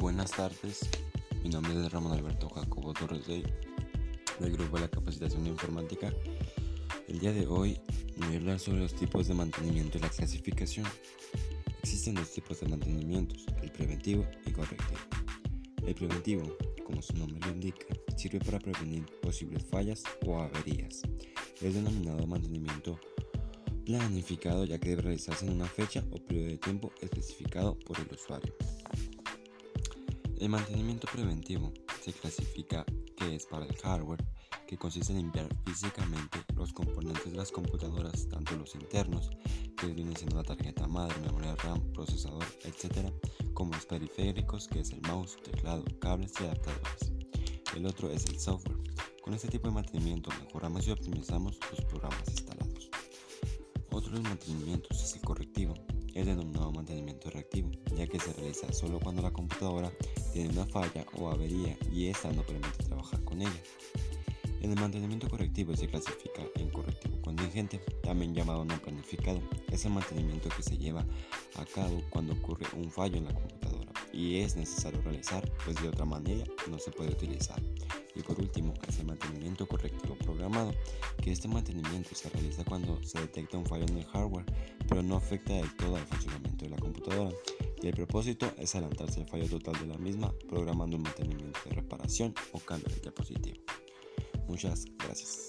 Buenas tardes, mi nombre es Ramón Alberto Jacobo Torres Rey, del Grupo de la Capacitación Informática. El día de hoy voy a hablar sobre los tipos de mantenimiento y la clasificación. Existen dos tipos de mantenimientos, el preventivo y correctivo. El preventivo, como su nombre lo indica, sirve para prevenir posibles fallas o averías. Es denominado mantenimiento planificado ya que debe realizarse en una fecha o periodo de tiempo especificado por el usuario. El mantenimiento preventivo se clasifica que es para el hardware, que consiste en limpiar físicamente los componentes de las computadoras, tanto los internos, que vienen siendo la tarjeta madre, memoria RAM, procesador, etc., como los periféricos, que es el mouse, teclado, cables y adaptadores. El otro es el software. Con este tipo de mantenimiento mejoramos y optimizamos los programas instalados. Otro de los mantenimientos es el correctivo, es denominado mantenimiento reactivo, ya que se realiza solo cuando la computadora tiene una falla o avería y esta no permite trabajar con ella. En el mantenimiento correctivo se clasifica en correctivo contingente, también llamado no planificado. Es el mantenimiento que se lleva a cabo cuando ocurre un fallo en la computadora y es necesario realizar, pues de otra manera no se puede utilizar. Y por último, es el mantenimiento correctivo programado, que este mantenimiento se realiza cuando se detecta un fallo en el hardware, pero no afecta del todo al funcionamiento de la computadora. Y el propósito es adelantarse el fallo total de la misma, programando un mantenimiento de reparación o cambio de dispositivo. Muchas gracias.